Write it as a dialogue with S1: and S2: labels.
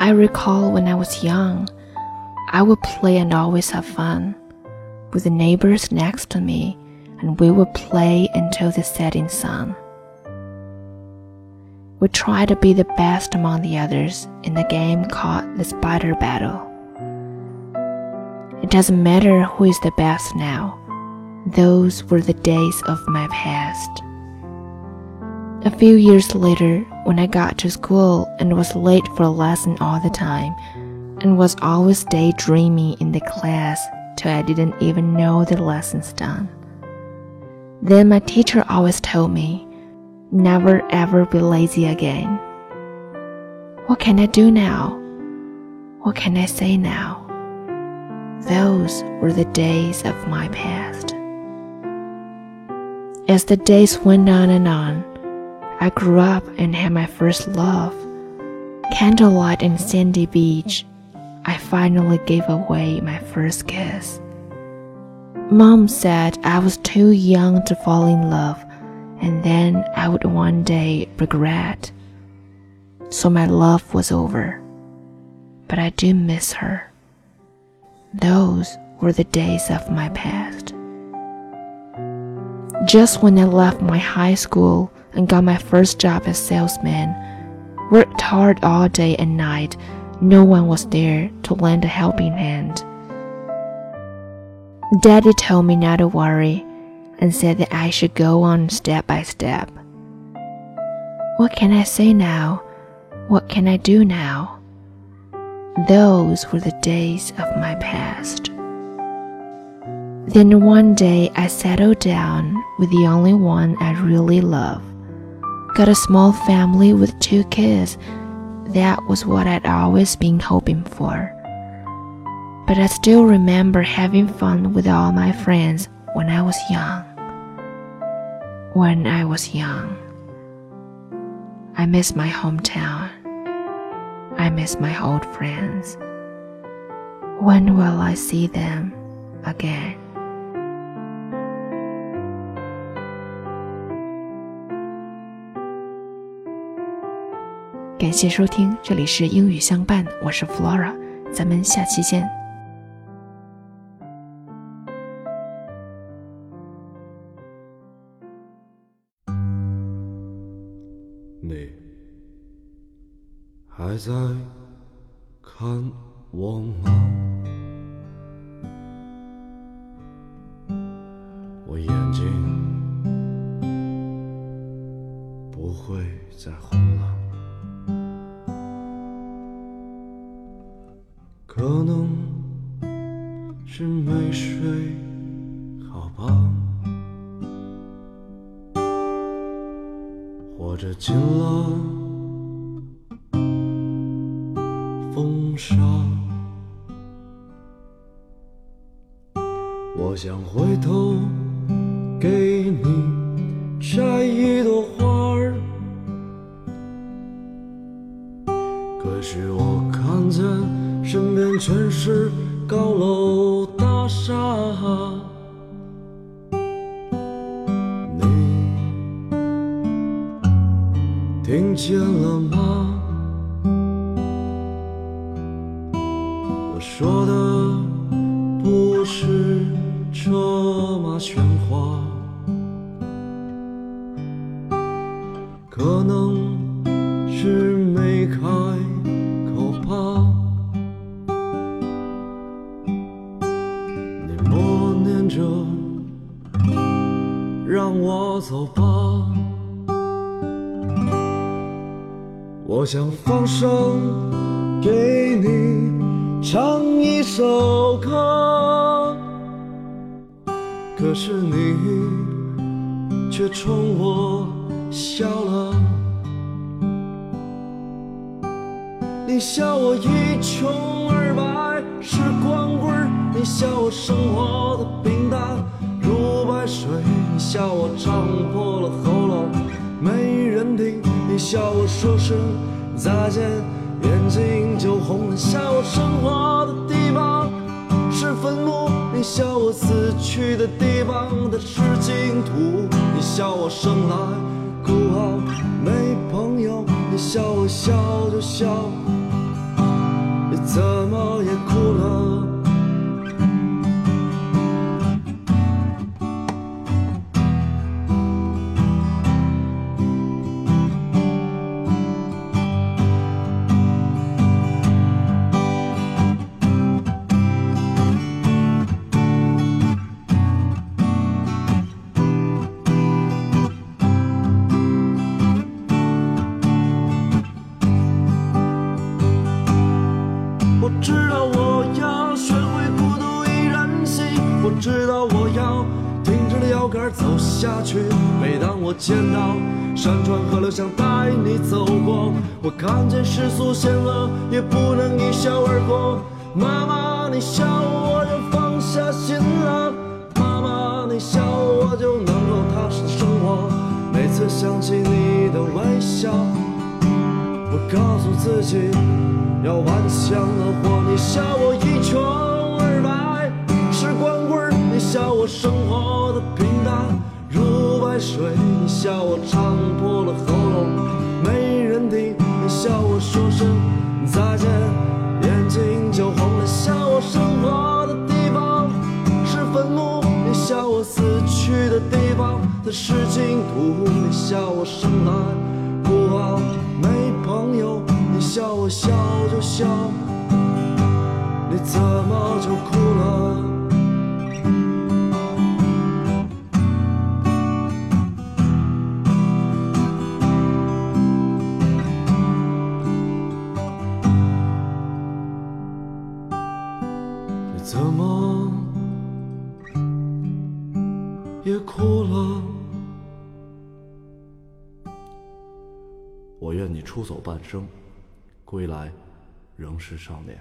S1: I recall when I was young, I would play and always have fun with the neighbors next to me, and we would play until the setting sun. We tried to be the best among the others in the game called the Spider Battle. It doesn't matter who is the best now. Those were the days of my past. A few years later, when I got to school and was late for a lesson all the time, and was always daydreaming in the class till I didn't even know the lessons done. Then my teacher always told me, never ever be lazy again. What can I do now? What can I say now? Those were the days of my past. As the days went on and on, I grew up and had my first love. Candlelight and sandy beach, I finally gave away my first kiss. Mom said I was too young to fall in love, and then I would one day regret. So my love was over. But I do miss her. Those were the days of my past. Just when I left my high school and got my first job as salesman, worked hard all day and night, no one was there to lend a helping hand. Daddy told me not to worry and said that I should go on step by step. What can I say now? What can I do now? Those were the days of my past. Then one day I settled down with the only one I really love. Got a small family with two kids. That was what I'd always been hoping for. But I still remember having fun with all my friends when I was young. When I was young. I miss my hometown. I miss my old friends. When will I see them again? 感谢收听，这里是英语相伴，我是 Flora，咱们下期见。
S2: 你还在看我吗？我眼睛不会再红了。可能是没睡好吧，或者进了风沙。我想回头给你摘一朵花儿，可是我。全是高楼大厦，你听见了吗？我说的不是车马喧哗，可能着，让我走吧。我想放声给你唱一首歌，可是你却冲我笑了。你笑我一穷二白笑我唱破了喉咙没人听，你笑我说声再见眼睛就红，了笑我生活的地方是坟墓，你笑我死去的地方的是净土，你笑我生来孤傲没朋友，你笑我笑就笑。知道我要挺直了腰杆走下去。每当我见到山川河流，想带你走过，我看见世俗险恶，也不能一笑而过。妈妈，你笑我就放下心了，妈妈，你笑我就能够踏实的生活。每次想起你的微笑。我告诉自己要顽强的活，你笑我一穷，笑我生活的平淡如白水，你笑我唱破了喉咙没人听，你笑我说声再见眼睛就红了，笑我生活的地方是坟墓，你笑我死去的地方它是净土，你笑我生来孤傲。没朋友，你笑我笑就笑，你怎么就哭了？别哭了？我愿你出走半生，归来仍是少年。